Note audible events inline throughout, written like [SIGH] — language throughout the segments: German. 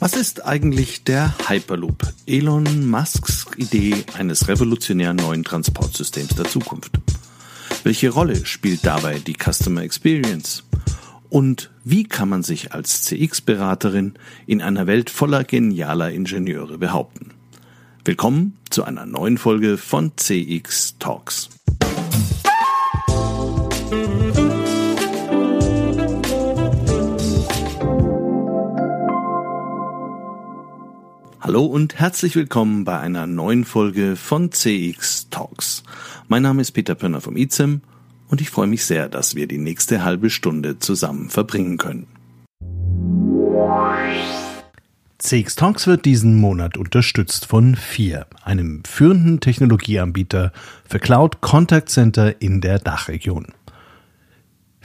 Was ist eigentlich der Hyperloop? Elon Musks Idee eines revolutionären neuen Transportsystems der Zukunft. Welche Rolle spielt dabei die Customer Experience? Und wie kann man sich als CX-Beraterin in einer Welt voller genialer Ingenieure behaupten? Willkommen zu einer neuen Folge von CX Talks. Hallo und herzlich willkommen bei einer neuen Folge von CX Talks. Mein Name ist Peter Pönner vom IZEM und ich freue mich sehr, dass wir die nächste halbe Stunde zusammen verbringen können. CX Talks wird diesen Monat unterstützt von FIR, einem führenden Technologieanbieter für Cloud Contact Center in der Dachregion.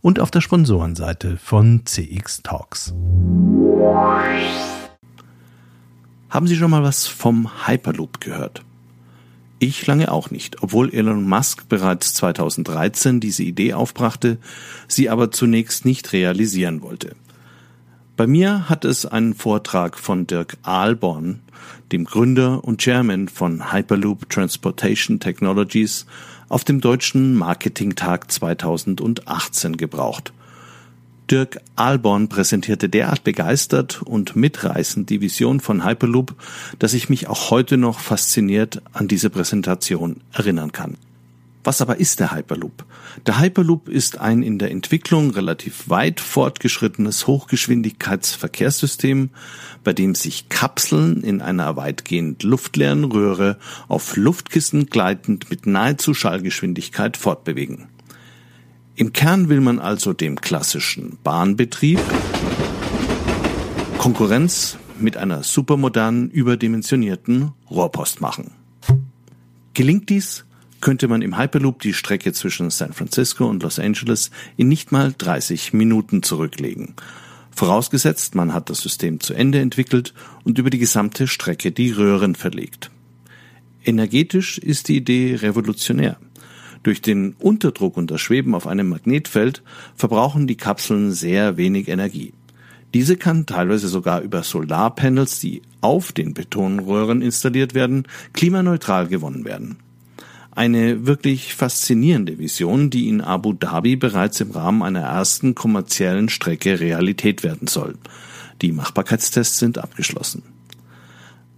und auf der Sponsorenseite von CX Talks. Haben Sie schon mal was vom Hyperloop gehört? Ich lange auch nicht, obwohl Elon Musk bereits 2013 diese Idee aufbrachte, sie aber zunächst nicht realisieren wollte. Bei mir hat es einen Vortrag von Dirk Ahlborn, dem Gründer und Chairman von Hyperloop Transportation Technologies, auf dem Deutschen Marketingtag 2018 gebraucht. Dirk Alborn präsentierte derart begeistert und mitreißend die Vision von Hyperloop, dass ich mich auch heute noch fasziniert an diese Präsentation erinnern kann. Was aber ist der Hyperloop? Der Hyperloop ist ein in der Entwicklung relativ weit fortgeschrittenes Hochgeschwindigkeitsverkehrssystem, bei dem sich Kapseln in einer weitgehend luftleeren Röhre auf Luftkissen gleitend mit nahezu Schallgeschwindigkeit fortbewegen. Im Kern will man also dem klassischen Bahnbetrieb Konkurrenz mit einer supermodernen, überdimensionierten Rohrpost machen. Gelingt dies, könnte man im Hyperloop die Strecke zwischen San Francisco und Los Angeles in nicht mal 30 Minuten zurücklegen. Vorausgesetzt, man hat das System zu Ende entwickelt und über die gesamte Strecke die Röhren verlegt. Energetisch ist die Idee revolutionär. Durch den Unterdruck und das Schweben auf einem Magnetfeld verbrauchen die Kapseln sehr wenig Energie. Diese kann teilweise sogar über Solarpanels, die auf den Betonröhren installiert werden, klimaneutral gewonnen werden. Eine wirklich faszinierende Vision, die in Abu Dhabi bereits im Rahmen einer ersten kommerziellen Strecke Realität werden soll. Die Machbarkeitstests sind abgeschlossen.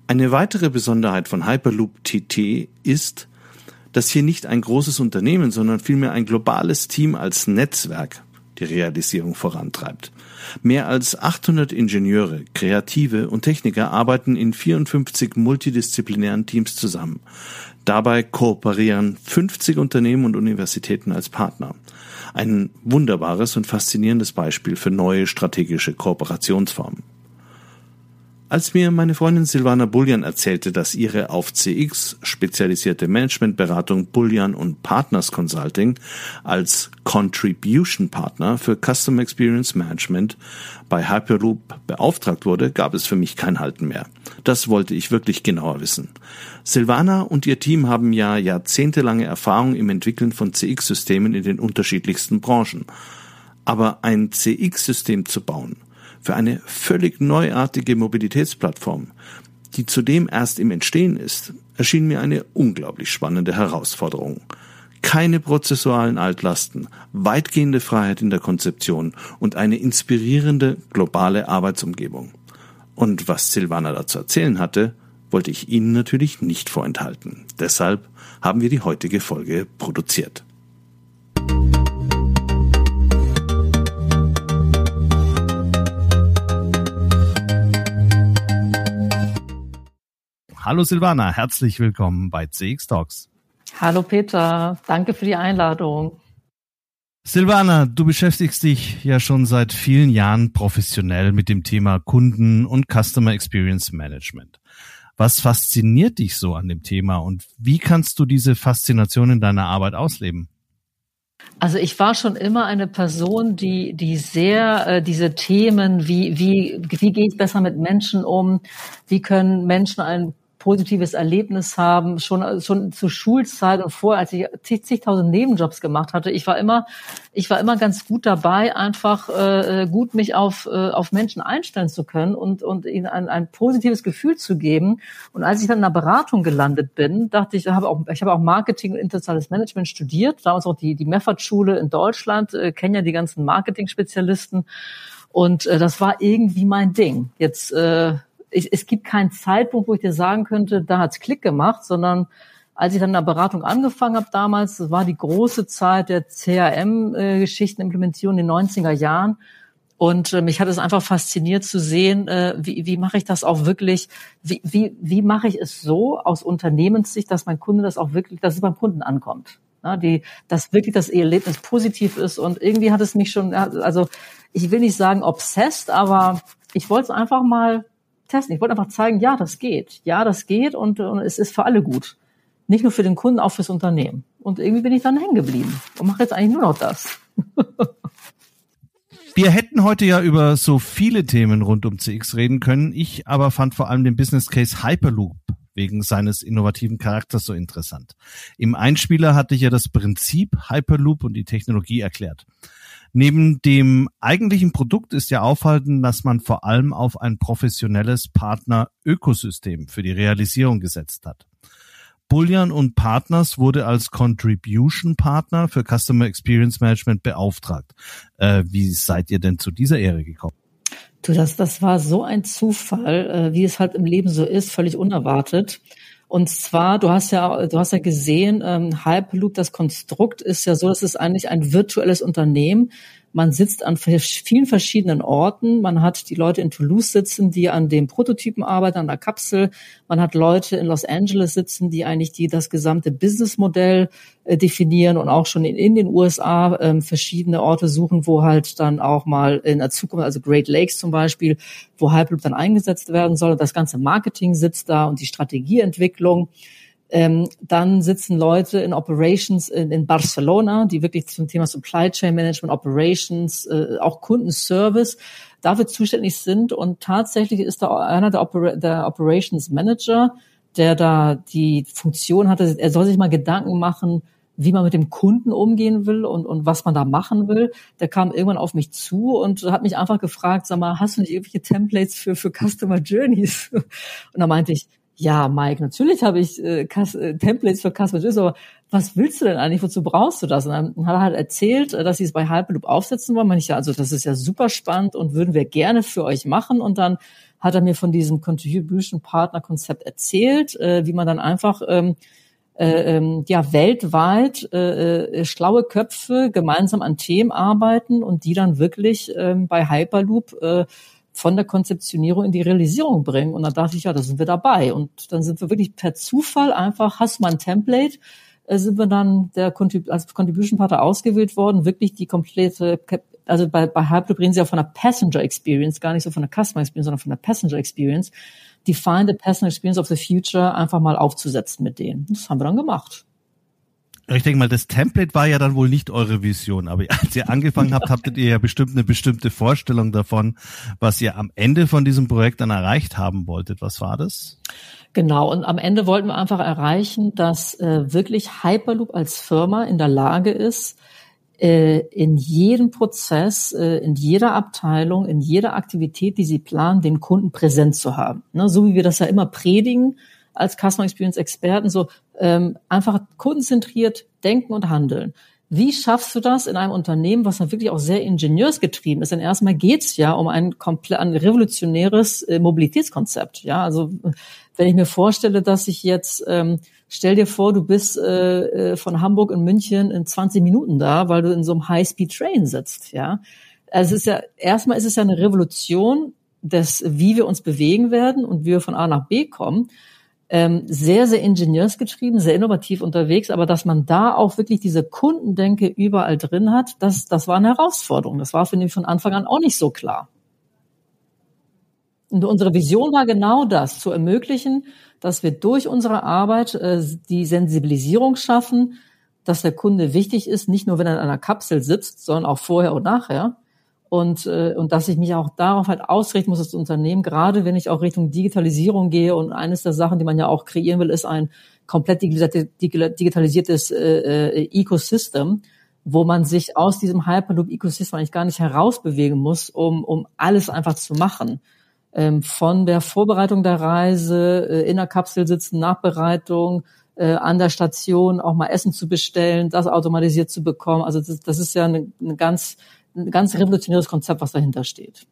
Eine weitere Besonderheit von Hyperloop TT ist, dass hier nicht ein großes Unternehmen, sondern vielmehr ein globales Team als Netzwerk die Realisierung vorantreibt. Mehr als 800 Ingenieure, Kreative und Techniker arbeiten in 54 multidisziplinären Teams zusammen. Dabei kooperieren 50 Unternehmen und Universitäten als Partner. Ein wunderbares und faszinierendes Beispiel für neue strategische Kooperationsformen. Als mir meine Freundin Silvana Bullian erzählte, dass ihre auf CX spezialisierte Managementberatung Bullian und Partners Consulting als Contribution Partner für Customer Experience Management bei Hyperloop beauftragt wurde, gab es für mich kein Halten mehr. Das wollte ich wirklich genauer wissen. Silvana und ihr Team haben ja jahrzehntelange Erfahrung im Entwickeln von CX-Systemen in den unterschiedlichsten Branchen. Aber ein CX-System zu bauen – für eine völlig neuartige Mobilitätsplattform, die zudem erst im Entstehen ist, erschien mir eine unglaublich spannende Herausforderung. Keine prozessualen Altlasten, weitgehende Freiheit in der Konzeption und eine inspirierende globale Arbeitsumgebung. Und was Silvana dazu erzählen hatte, wollte ich Ihnen natürlich nicht vorenthalten. Deshalb haben wir die heutige Folge produziert. Hallo Silvana, herzlich willkommen bei CX Talks. Hallo Peter, danke für die Einladung. Silvana, du beschäftigst dich ja schon seit vielen Jahren professionell mit dem Thema Kunden und Customer Experience Management. Was fasziniert dich so an dem Thema und wie kannst du diese Faszination in deiner Arbeit ausleben? Also ich war schon immer eine Person, die, die sehr äh, diese Themen, wie, wie, wie gehe ich besser mit Menschen um, wie können Menschen ein positives Erlebnis haben, schon, schon zur Schulzeit und vorher, als ich zigtausend Nebenjobs gemacht hatte. Ich war immer, ich war immer ganz gut dabei, einfach äh, gut mich auf, äh, auf Menschen einstellen zu können und, und ihnen ein, ein positives Gefühl zu geben. Und als ich dann in einer Beratung gelandet bin, dachte ich, ich habe auch, ich habe auch Marketing und internationales Management studiert, damals auch die, die Meffert-Schule in Deutschland, äh, kenne ja die ganzen Marketing-Spezialisten. Und äh, das war irgendwie mein Ding. Jetzt äh, ich, es gibt keinen Zeitpunkt, wo ich dir sagen könnte, da hat's Klick gemacht, sondern als ich dann in der Beratung angefangen habe damals, das war die große Zeit der CRM-Geschichteninplementierung in den 90er Jahren. Und äh, mich hat es einfach fasziniert zu sehen, äh, wie, wie mache ich das auch wirklich, wie, wie, wie mache ich es so aus Unternehmenssicht, dass mein Kunde das auch wirklich, dass es beim Kunden ankommt. Ja, die, dass wirklich das Erlebnis positiv ist. Und irgendwie hat es mich schon, also ich will nicht sagen obsessed, aber ich wollte es einfach mal testen. Ich wollte einfach zeigen, ja, das geht. Ja, das geht und, und es ist für alle gut. Nicht nur für den Kunden, auch fürs Unternehmen. Und irgendwie bin ich dann hängen geblieben und mache jetzt eigentlich nur noch das. [LAUGHS] Wir hätten heute ja über so viele Themen rund um CX reden können. Ich aber fand vor allem den Business Case Hyperloop wegen seines innovativen Charakters so interessant. Im Einspieler hatte ich ja das Prinzip Hyperloop und die Technologie erklärt. Neben dem eigentlichen Produkt ist ja aufhalten, dass man vor allem auf ein professionelles Partner-Ökosystem für die Realisierung gesetzt hat. Bullion und Partners wurde als Contribution Partner für Customer Experience Management beauftragt. Äh, wie seid ihr denn zu dieser Ehre gekommen? Du, das, das war so ein Zufall, äh, wie es halt im Leben so ist, völlig unerwartet. Und zwar, du hast ja, du hast ja gesehen, ähm, Hyperloop, das Konstrukt ist ja so, dass es eigentlich ein virtuelles Unternehmen. Man sitzt an vielen verschiedenen Orten. Man hat die Leute in Toulouse sitzen, die an dem Prototypen arbeiten, an der Kapsel. Man hat Leute in Los Angeles sitzen, die eigentlich die das gesamte Businessmodell äh, definieren und auch schon in, in den USA äh, verschiedene Orte suchen, wo halt dann auch mal in der Zukunft, also Great Lakes zum Beispiel, wo Hyperloop dann eingesetzt werden soll. Das ganze Marketing sitzt da und die Strategieentwicklung. Ähm, dann sitzen Leute in Operations in, in, Barcelona, die wirklich zum Thema Supply Chain Management, Operations, äh, auch Kundenservice dafür zuständig sind. Und tatsächlich ist da einer der, Oper der Operations Manager, der da die Funktion hatte, er soll sich mal Gedanken machen, wie man mit dem Kunden umgehen will und, und was man da machen will. Der kam irgendwann auf mich zu und hat mich einfach gefragt, sag mal, hast du nicht irgendwelche Templates für, für Customer Journeys? [LAUGHS] Und da meinte ich, ja, Mike, natürlich habe ich äh, äh, Templates für Customer Journeys, aber was willst du denn eigentlich? Wozu brauchst du das? Und dann hat er halt erzählt, äh, dass sie es bei Hyperloop aufsetzen wollen. Man ich also das ist ja super spannend und würden wir gerne für euch machen. Und dann hat er mir von diesem Contribution Partner Konzept erzählt, äh, wie man dann einfach ähm, äh, ähm, ja weltweit äh, äh, schlaue Köpfe gemeinsam an Themen arbeiten und die dann wirklich äh, bei Hyperloop äh, von der Konzeptionierung in die Realisierung bringen. Und da dachte ich, ja, da sind wir dabei. Und dann sind wir wirklich per Zufall einfach, hast du mal ein Template, äh, sind wir dann der als Contribution Partner ausgewählt worden, wirklich die komplette, also bei, bei Hyperloop reden sie ja von der Passenger Experience, gar nicht so von der Customer Experience, sondern von der Passenger Experience. Define the Passenger Experience of the Future einfach mal aufzusetzen mit denen. Das haben wir dann gemacht. Ich denke mal, das Template war ja dann wohl nicht eure Vision, aber als ihr angefangen habt, hattet ihr ja bestimmt eine bestimmte Vorstellung davon, was ihr am Ende von diesem Projekt dann erreicht haben wolltet. Was war das? Genau, und am Ende wollten wir einfach erreichen, dass äh, wirklich Hyperloop als Firma in der Lage ist, äh, in jedem Prozess, äh, in jeder Abteilung, in jeder Aktivität, die sie planen, den Kunden präsent zu haben. Ne, so wie wir das ja immer predigen, als Customer Experience Experten so ähm, einfach kundenzentriert denken und handeln. Wie schaffst du das in einem Unternehmen, was dann wirklich auch sehr ingenieursgetrieben ist? Denn erstmal geht's ja um ein komplett ein revolutionäres äh, Mobilitätskonzept. Ja, also wenn ich mir vorstelle, dass ich jetzt ähm, stell dir vor, du bist äh, äh von Hamburg in München in 20 Minuten da, weil du in so einem High-Speed-Train sitzt. Ja, also es ist ja erstmal ist es ja eine Revolution des, wie wir uns bewegen werden und wie wir von A nach B kommen. Ähm, sehr, sehr ingenieursgetrieben, sehr innovativ unterwegs, aber dass man da auch wirklich diese Kundendenke überall drin hat, das, das war eine Herausforderung. Das war für mich von Anfang an auch nicht so klar. Und unsere Vision war genau das, zu ermöglichen, dass wir durch unsere Arbeit äh, die Sensibilisierung schaffen, dass der Kunde wichtig ist, nicht nur wenn er in einer Kapsel sitzt, sondern auch vorher und nachher und, äh, und dass ich mich auch darauf halt ausrichten muss als Unternehmen, gerade wenn ich auch Richtung Digitalisierung gehe und eines der Sachen, die man ja auch kreieren will, ist ein komplett digitalisiertes äh, äh, Ecosystem, wo man sich aus diesem Hyperloop-Ecosystem eigentlich gar nicht herausbewegen muss, um, um alles einfach zu machen. Ähm, von der Vorbereitung der Reise, äh, in der Kapsel sitzen, Nachbereitung, äh, an der Station auch mal Essen zu bestellen, das automatisiert zu bekommen. Also das, das ist ja eine, eine ganz ein ganz revolutionäres Konzept, was dahinter steht.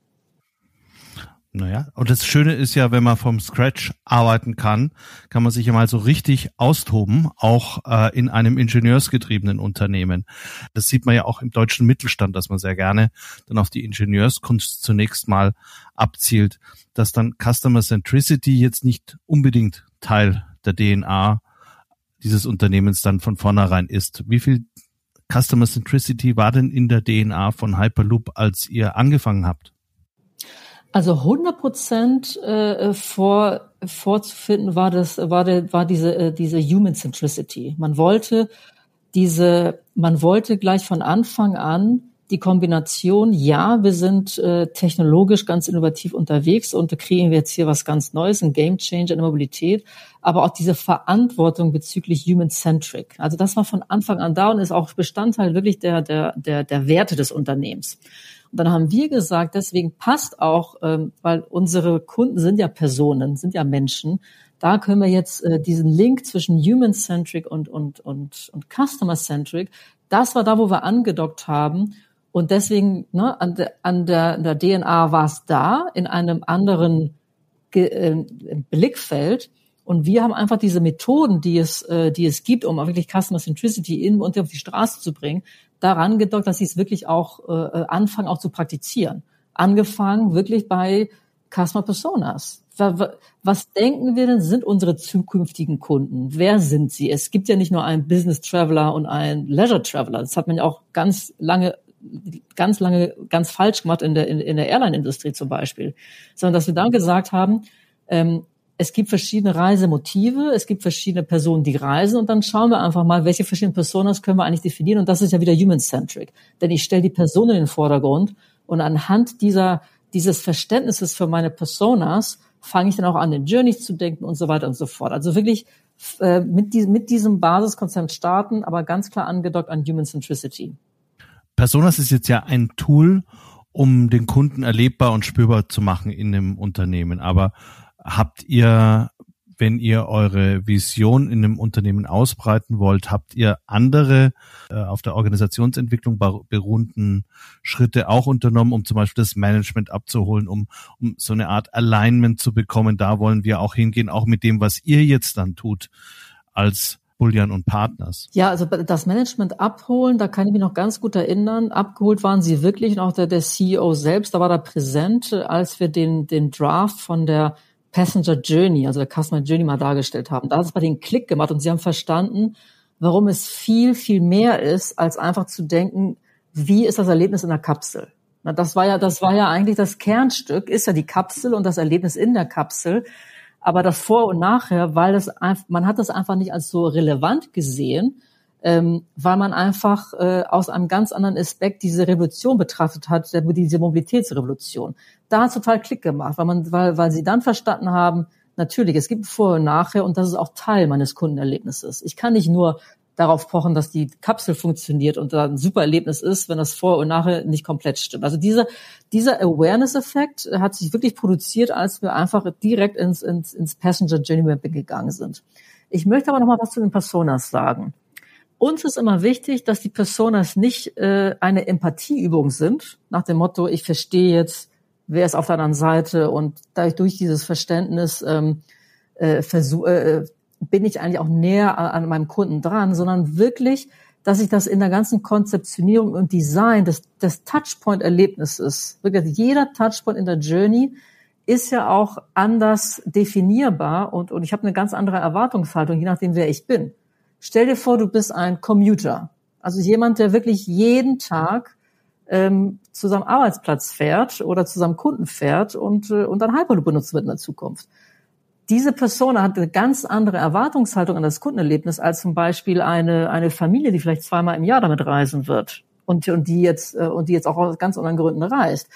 Naja, und das Schöne ist ja, wenn man vom Scratch arbeiten kann, kann man sich ja mal so richtig austoben, auch äh, in einem ingenieursgetriebenen Unternehmen. Das sieht man ja auch im deutschen Mittelstand, dass man sehr gerne dann auf die Ingenieurskunst zunächst mal abzielt, dass dann Customer Centricity jetzt nicht unbedingt Teil der DNA dieses Unternehmens dann von vornherein ist. Wie viel Customer Centricity war denn in der DNA von Hyperloop, als ihr angefangen habt? Also 100 Prozent äh, vor, vorzufinden war das war der, war diese äh, diese Human Centricity. Man wollte diese man wollte gleich von Anfang an die Kombination, ja, wir sind äh, technologisch ganz innovativ unterwegs und kriegen wir jetzt hier was ganz Neues, ein Game Changer in der Mobilität, aber auch diese Verantwortung bezüglich Human-Centric. Also das war von Anfang an da und ist auch Bestandteil wirklich der, der, der, der Werte des Unternehmens. Und dann haben wir gesagt, deswegen passt auch, ähm, weil unsere Kunden sind ja Personen, sind ja Menschen, da können wir jetzt äh, diesen Link zwischen Human-Centric und, und, und, und Customer-Centric, das war da, wo wir angedockt haben und deswegen, ne, an, der, an der, der DNA war es da, in einem anderen Ge äh, Blickfeld. Und wir haben einfach diese Methoden, die es, äh, die es gibt, um wirklich Customer Centricity in und auf die Straße zu bringen, daran gedockt, dass sie es wirklich auch äh, anfangen, auch zu praktizieren. Angefangen wirklich bei Customer Personas. Was denken wir denn, sind unsere zukünftigen Kunden? Wer sind sie? Es gibt ja nicht nur einen Business Traveler und einen Leisure Traveler. Das hat man ja auch ganz lange ganz lange ganz falsch gemacht in der, in, in der Airline-Industrie zum Beispiel, sondern dass wir dann gesagt haben, ähm, es gibt verschiedene Reisemotive, es gibt verschiedene Personen, die reisen und dann schauen wir einfach mal, welche verschiedenen Personas können wir eigentlich definieren und das ist ja wieder human-centric, denn ich stelle die Person in den Vordergrund und anhand dieser, dieses Verständnisses für meine Personas fange ich dann auch an, den Journey zu denken und so weiter und so fort. Also wirklich äh, mit, diesem, mit diesem Basiskonzept starten, aber ganz klar angedockt an Human Centricity. Personas ist jetzt ja ein Tool, um den Kunden erlebbar und spürbar zu machen in einem Unternehmen. Aber habt ihr, wenn ihr eure Vision in einem Unternehmen ausbreiten wollt, habt ihr andere äh, auf der Organisationsentwicklung beruhenden Schritte auch unternommen, um zum Beispiel das Management abzuholen, um, um so eine Art Alignment zu bekommen? Da wollen wir auch hingehen, auch mit dem, was ihr jetzt dann tut als Bullion und Partners. Ja, also das Management abholen, da kann ich mich noch ganz gut erinnern. Abgeholt waren sie wirklich und auch der, der CEO selbst, da war da präsent, als wir den, den Draft von der Passenger Journey, also der Customer Journey mal dargestellt haben. Da hat es bei den Klick gemacht und sie haben verstanden, warum es viel, viel mehr ist, als einfach zu denken, wie ist das Erlebnis in der Kapsel? Na, das war ja, das war ja eigentlich das Kernstück, ist ja die Kapsel und das Erlebnis in der Kapsel. Aber das Vor- und Nachher, weil das einfach, man hat das einfach nicht als so relevant gesehen, ähm, weil man einfach äh, aus einem ganz anderen Aspekt diese Revolution betrachtet hat, diese Mobilitätsrevolution. Da hat total Klick gemacht, weil man, weil, weil sie dann verstanden haben, natürlich, es gibt Vor- und Nachher und das ist auch Teil meines Kundenerlebnisses. Ich kann nicht nur darauf pochen, dass die Kapsel funktioniert und da ein super Erlebnis ist, wenn das Vor- und Nachher nicht komplett stimmt. Also dieser, dieser Awareness-Effekt hat sich wirklich produziert, als wir einfach direkt ins, ins, ins Passenger Journey Mapping gegangen sind. Ich möchte aber noch mal was zu den Personas sagen. Uns ist immer wichtig, dass die Personas nicht äh, eine Empathieübung sind, nach dem Motto, ich verstehe jetzt, wer ist auf der anderen Seite und dadurch durch dieses Verständnis ähm, äh, versuch, äh, bin ich eigentlich auch näher an meinem Kunden dran, sondern wirklich, dass ich das in der ganzen Konzeptionierung und Design des, des Touchpoint-Erlebnisses, wirklich jeder Touchpoint in der Journey ist ja auch anders definierbar und, und ich habe eine ganz andere Erwartungshaltung, je nachdem, wer ich bin. Stell dir vor, du bist ein Commuter, also jemand, der wirklich jeden Tag ähm, zu seinem Arbeitsplatz fährt oder zu seinem Kunden fährt und, äh, und dann Hyperloop benutzt wird in der Zukunft. Diese Person hat eine ganz andere Erwartungshaltung an das Kundenerlebnis als zum Beispiel eine, eine Familie, die vielleicht zweimal im Jahr damit reisen wird und, und die jetzt äh, und die jetzt auch aus ganz anderen Gründen reist.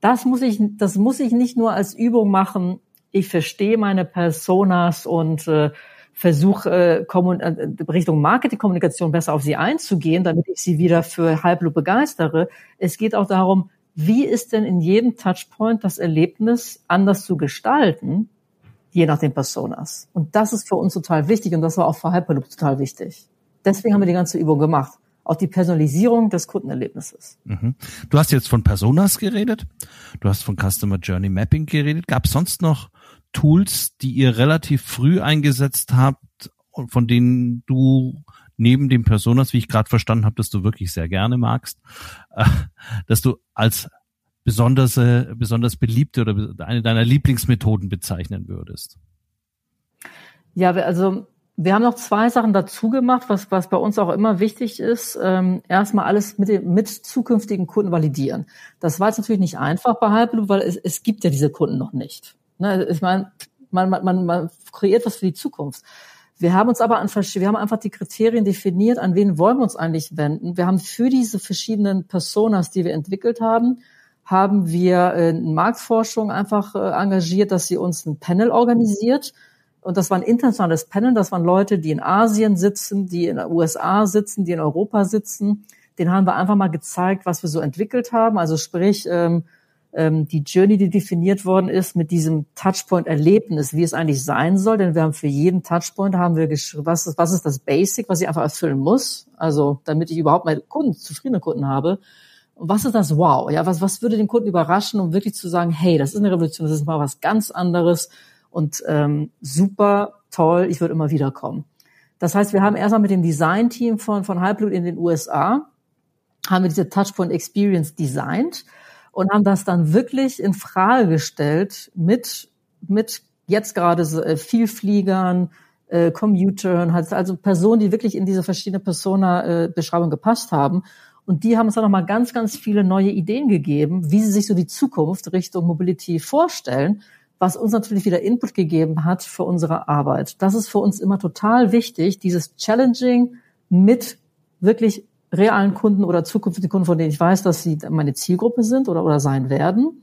Das muss ich, das muss ich nicht nur als Übung machen. Ich verstehe meine Personas und äh, versuche äh, äh, Richtung Marketingkommunikation besser auf sie einzugehen, damit ich sie wieder für Hyperloop begeistere. Es geht auch darum, wie ist denn in jedem Touchpoint das Erlebnis anders zu gestalten, je nach den Personas. Und das ist für uns total wichtig und das war auch für Hyperloop total wichtig. Deswegen haben wir die ganze Übung gemacht. Auch die Personalisierung des Kundenerlebnisses. Mhm. Du hast jetzt von Personas geredet, du hast von Customer Journey Mapping geredet. Gab es sonst noch Tools, die ihr relativ früh eingesetzt habt und von denen du neben dem Personas, wie ich gerade verstanden habe, dass du wirklich sehr gerne magst, äh, dass du als besonders, besonders beliebte oder eine deiner Lieblingsmethoden bezeichnen würdest? Ja, also wir haben noch zwei Sachen dazu gemacht, was, was bei uns auch immer wichtig ist. Ähm, erstmal alles mit, dem, mit zukünftigen Kunden validieren. Das war jetzt natürlich nicht einfach bei Hyperloop, weil es, es gibt ja diese Kunden noch nicht. Ne, ich meine, man, man, man, man kreiert was für die Zukunft. Wir haben uns aber an wir haben einfach die Kriterien definiert, an wen wollen wir uns eigentlich wenden. Wir haben für diese verschiedenen Personas, die wir entwickelt haben, haben wir äh, Marktforschung einfach äh, engagiert, dass sie uns ein Panel organisiert. Und das war ein internationales Panel, das waren Leute, die in Asien sitzen, die in den USA sitzen, die in Europa sitzen. Den haben wir einfach mal gezeigt, was wir so entwickelt haben. Also sprich, ähm, ähm, die Journey, die definiert worden ist mit diesem Touchpoint-Erlebnis, wie es eigentlich sein soll. Denn wir haben für jeden Touchpoint haben wir geschrieben, was ist, was ist das Basic, was ich einfach erfüllen muss. Also damit ich überhaupt meine Kunden, zufriedene Kunden habe. Und was ist das Wow? Ja, was, was würde den Kunden überraschen, um wirklich zu sagen, hey, das ist eine Revolution, das ist mal was ganz anderes und ähm, super toll, ich würde immer wieder kommen. Das heißt, wir haben erstmal mit dem Design-Team von, von Hyperloop in den USA, haben wir diese Touchpoint Experience designt und haben das dann wirklich in Frage gestellt mit, mit jetzt gerade so, äh, Vielfliegern, äh, Commutern, also Personen, die wirklich in diese verschiedene Persona-Beschreibung äh, gepasst haben. Und die haben uns dann nochmal ganz, ganz viele neue Ideen gegeben, wie sie sich so die Zukunft Richtung Mobility vorstellen, was uns natürlich wieder Input gegeben hat für unsere Arbeit. Das ist für uns immer total wichtig, dieses Challenging mit wirklich realen Kunden oder zukünftigen Kunden, von denen ich weiß, dass sie meine Zielgruppe sind oder, oder sein werden.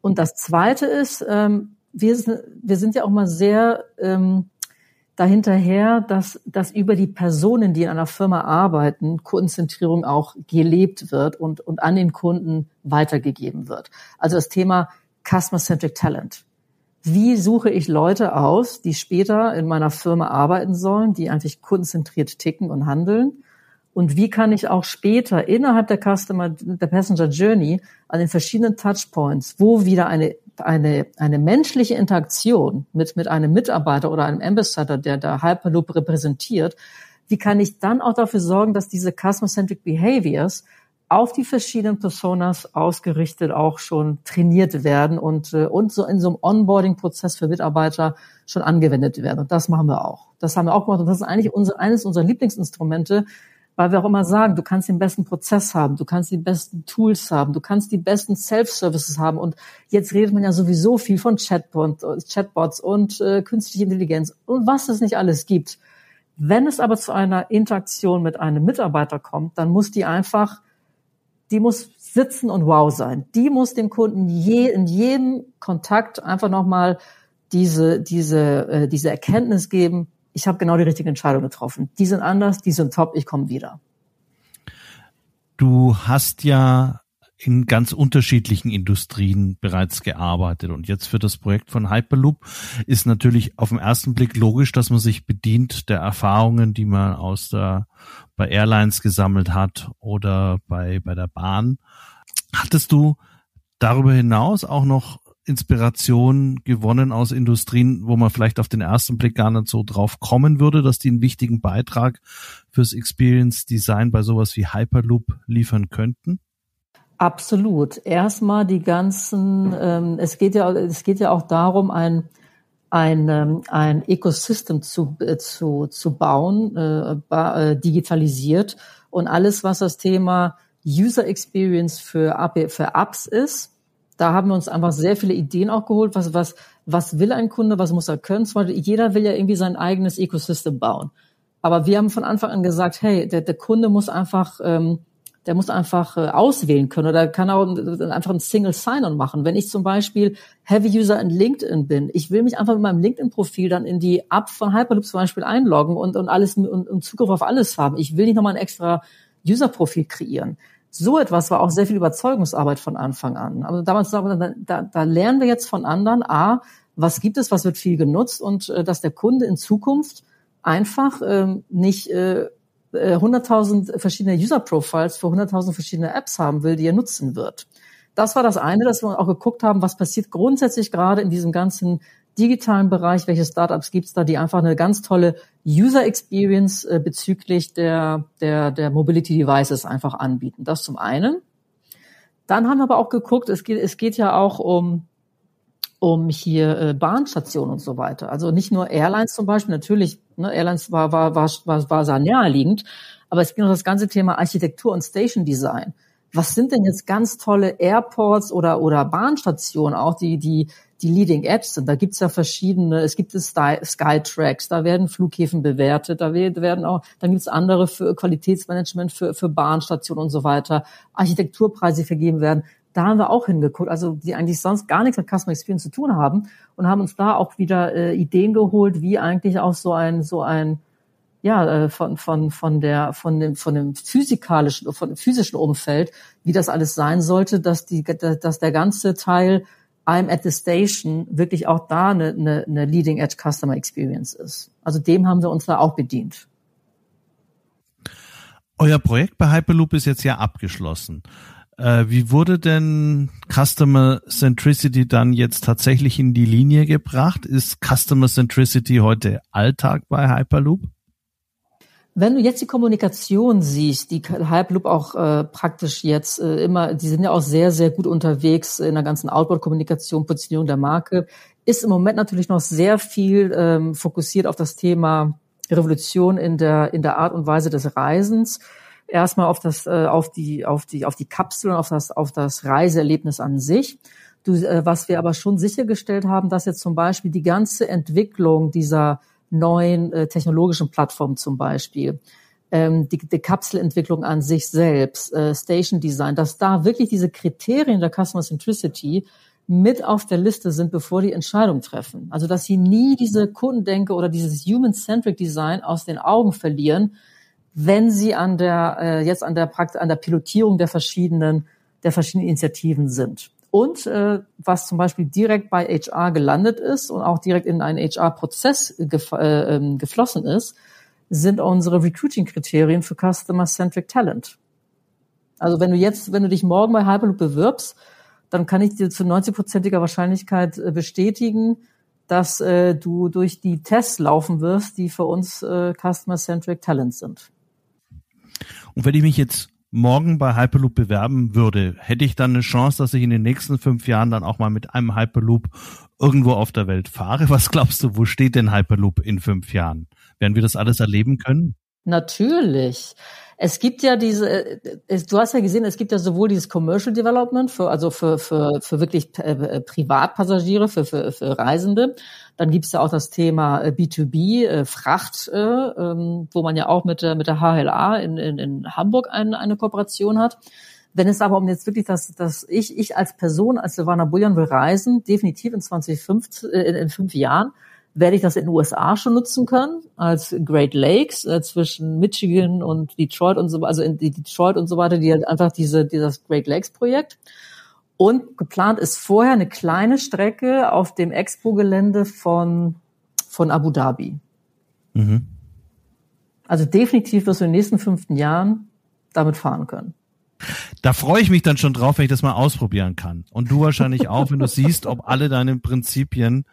Und das Zweite ist, ähm, wir, sind, wir sind ja auch mal sehr ähm, dahinterher, dass, dass über die Personen, die in einer Firma arbeiten, Kundenzentrierung auch gelebt wird und, und an den Kunden weitergegeben wird. Also das Thema Customer-Centric Talent. Wie suche ich Leute aus, die später in meiner Firma arbeiten sollen, die eigentlich kundenzentriert ticken und handeln? Und wie kann ich auch später innerhalb der Customer, der Passenger Journey an den verschiedenen Touchpoints, wo wieder eine, eine, eine menschliche Interaktion mit, mit einem Mitarbeiter oder einem Ambassador, der da Hyperloop repräsentiert, wie kann ich dann auch dafür sorgen, dass diese Customer-Centric Behaviors auf die verschiedenen Personas ausgerichtet auch schon trainiert werden und, äh, und so in so einem Onboarding-Prozess für Mitarbeiter schon angewendet werden. Und das machen wir auch. Das haben wir auch gemacht und das ist eigentlich unser, eines unserer Lieblingsinstrumente, weil wir auch immer sagen, du kannst den besten Prozess haben, du kannst die besten Tools haben, du kannst die besten Self-Services haben. Und jetzt redet man ja sowieso viel von Chatbot, Chatbots und äh, künstliche Intelligenz und was es nicht alles gibt. Wenn es aber zu einer Interaktion mit einem Mitarbeiter kommt, dann muss die einfach, die muss sitzen und wow sein. Die muss dem Kunden je, in jedem Kontakt einfach nochmal diese, diese, äh, diese Erkenntnis geben, ich habe genau die richtige Entscheidung getroffen. Die sind anders, die sind top, ich komme wieder. Du hast ja in ganz unterschiedlichen Industrien bereits gearbeitet. Und jetzt für das Projekt von Hyperloop ist natürlich auf den ersten Blick logisch, dass man sich bedient der Erfahrungen, die man aus der, bei Airlines gesammelt hat oder bei, bei der Bahn. Hattest du darüber hinaus auch noch Inspiration gewonnen aus Industrien, wo man vielleicht auf den ersten Blick gar nicht so drauf kommen würde, dass die einen wichtigen Beitrag fürs Experience Design bei sowas wie Hyperloop liefern könnten? Absolut. Erstmal die ganzen, ähm, es geht ja, es geht ja auch darum, ein ein, ähm, ein Ecosystem zu, äh, zu, zu bauen, äh, äh, digitalisiert und alles, was das Thema User Experience für, für Apps ist, da haben wir uns einfach sehr viele Ideen auch geholt, was, was, was will ein Kunde, was muss er können. Jeder will ja irgendwie sein eigenes Ecosystem bauen. Aber wir haben von Anfang an gesagt, hey, der, der Kunde muss einfach, ähm, der muss einfach äh, auswählen können oder kann auch einfach ein Single Sign-on machen. Wenn ich zum Beispiel Heavy User in LinkedIn bin, ich will mich einfach mit meinem LinkedIn-Profil dann in die App von Hyperloop zum Beispiel einloggen und, und alles und, und Zugriff auf alles haben. Ich will nicht nochmal ein extra User-Profil kreieren. So etwas war auch sehr viel Überzeugungsarbeit von Anfang an. Aber damals da, da, da lernen wir jetzt von anderen, a, was gibt es, was wird viel genutzt und äh, dass der Kunde in Zukunft einfach ähm, nicht äh, 100.000 äh, verschiedene User-Profiles für 100.000 verschiedene Apps haben will, die er nutzen wird. Das war das eine, dass wir auch geguckt haben, was passiert grundsätzlich gerade in diesem ganzen digitalen Bereich, welche Startups gibt's da, die einfach eine ganz tolle User Experience äh, bezüglich der, der, der Mobility Devices einfach anbieten. Das zum einen. Dann haben wir aber auch geguckt, es geht, es geht ja auch um um hier äh, Bahnstationen und so weiter. Also nicht nur Airlines zum Beispiel, natürlich, ne, Airlines war, war, war, war, war sehr naheliegend, aber es geht noch das ganze Thema Architektur und Station Design. Was sind denn jetzt ganz tolle Airports oder, oder Bahnstationen auch, die, die die Leading Apps sind. Da gibt's ja verschiedene, es gibt Skytracks, da werden Flughäfen bewertet, da werden auch, dann gibt's andere für Qualitätsmanagement für, für Bahnstationen und so weiter, Architekturpreise vergeben werden. Da haben wir auch hingeguckt, also die eigentlich sonst gar nichts mit Customer Experience zu tun haben und haben uns da auch wieder äh, Ideen geholt, wie eigentlich auch so ein so ein ja äh, von von von der von dem von dem physikalischen von dem physischen Umfeld, wie das alles sein sollte, dass die dass der ganze Teil I'm at the Station wirklich auch da eine, eine, eine Leading Edge Customer Experience ist. Also dem haben wir uns da auch bedient. Euer Projekt bei Hyperloop ist jetzt ja abgeschlossen. Äh, wie wurde denn Customer Centricity dann jetzt tatsächlich in die Linie gebracht? Ist Customer Centricity heute Alltag bei Hyperloop? Wenn du jetzt die Kommunikation siehst, die Hyperloop auch äh, praktisch jetzt äh, immer, die sind ja auch sehr, sehr gut unterwegs in der ganzen Outboard-Kommunikation, Positionierung der Marke, ist im Moment natürlich noch sehr viel ähm, fokussiert auf das Thema Revolution in der, in der Art und Weise des Reisens. Erstmal auf das, äh, auf die, auf die, auf die Kapsel und auf das, auf das Reiseerlebnis an sich. Du, äh, was wir aber schon sichergestellt haben, dass jetzt zum Beispiel die ganze Entwicklung dieser neuen äh, technologischen Plattformen zum Beispiel, ähm, die, die Kapselentwicklung an sich selbst, äh, Station Design, dass da wirklich diese Kriterien der Customer Centricity mit auf der Liste sind, bevor die Entscheidung treffen. Also dass sie nie diese Kundendenke oder dieses Human-Centric Design aus den Augen verlieren, wenn sie an der äh, jetzt an der Prakt an der Pilotierung der verschiedenen der verschiedenen Initiativen sind. Und äh, was zum Beispiel direkt bei HR gelandet ist und auch direkt in einen HR-Prozess gef äh, ähm, geflossen ist, sind unsere Recruiting-Kriterien für Customer-Centric Talent. Also wenn du jetzt, wenn du dich morgen bei Hyperloop bewirbst, dann kann ich dir zu 90-prozentiger Wahrscheinlichkeit äh, bestätigen, dass äh, du durch die Tests laufen wirst, die für uns äh, Customer-Centric Talent sind. Und wenn ich mich jetzt morgen bei Hyperloop bewerben würde, hätte ich dann eine Chance, dass ich in den nächsten fünf Jahren dann auch mal mit einem Hyperloop irgendwo auf der Welt fahre? Was glaubst du, wo steht denn Hyperloop in fünf Jahren? Werden wir das alles erleben können? Natürlich. Es gibt ja diese, äh, du hast ja gesehen, es gibt ja sowohl dieses Commercial Development für, also für, für, für wirklich äh, äh, Privatpassagiere, für, für, für Reisende. Dann gibt's ja auch das Thema B2B, Fracht, ähm, wo man ja auch mit der, mit der HLA in, in, in Hamburg eine, eine Kooperation hat. Wenn es aber um jetzt wirklich das, dass ich, ich als Person, als Silvana Bullion will reisen, definitiv in 2050, in, in fünf Jahren, werde ich das in den USA schon nutzen können, als Great Lakes äh, zwischen Michigan und Detroit und so, also in Detroit und so weiter, die halt einfach diese, dieses Great Lakes Projekt. Und geplant ist vorher eine kleine Strecke auf dem Expo-Gelände von, von Abu Dhabi. Mhm. Also definitiv wirst du in den nächsten fünften Jahren damit fahren können. Da freue ich mich dann schon drauf, wenn ich das mal ausprobieren kann. Und du wahrscheinlich auch, wenn du siehst, ob alle deine Prinzipien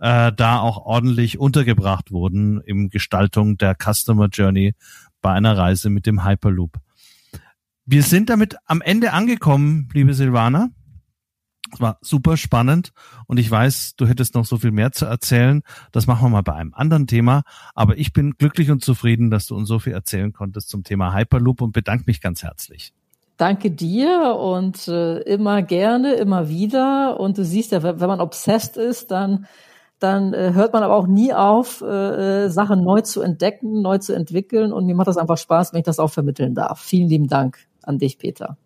äh, da auch ordentlich untergebracht wurden im Gestaltung der Customer Journey bei einer Reise mit dem Hyperloop. Wir sind damit am Ende angekommen, liebe Silvana. Es war super spannend und ich weiß, du hättest noch so viel mehr zu erzählen. Das machen wir mal bei einem anderen Thema. Aber ich bin glücklich und zufrieden, dass du uns so viel erzählen konntest zum Thema Hyperloop und bedanke mich ganz herzlich. Danke dir und äh, immer gerne, immer wieder. Und du siehst ja, wenn man obsessed ist, dann dann äh, hört man aber auch nie auf, äh, äh, Sachen neu zu entdecken, neu zu entwickeln. Und mir macht das einfach Spaß, wenn ich das auch vermitteln darf. Vielen lieben Dank an dich, Peter.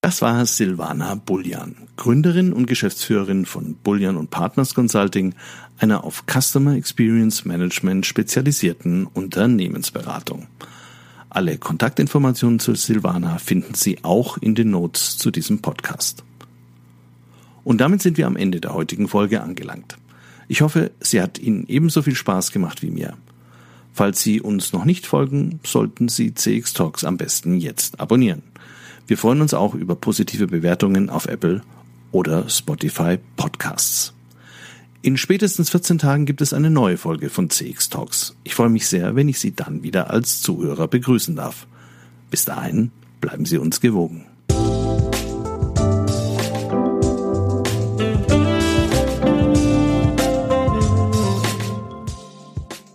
Das war Silvana Bullian, Gründerin und Geschäftsführerin von Bullian und Partners Consulting, einer auf Customer Experience Management spezialisierten Unternehmensberatung. Alle Kontaktinformationen zu Silvana finden Sie auch in den Notes zu diesem Podcast. Und damit sind wir am Ende der heutigen Folge angelangt. Ich hoffe, sie hat Ihnen ebenso viel Spaß gemacht wie mir. Falls Sie uns noch nicht folgen, sollten Sie CX Talks am besten jetzt abonnieren. Wir freuen uns auch über positive Bewertungen auf Apple oder Spotify Podcasts. In spätestens 14 Tagen gibt es eine neue Folge von CX Talks. Ich freue mich sehr, wenn ich Sie dann wieder als Zuhörer begrüßen darf. Bis dahin bleiben Sie uns gewogen.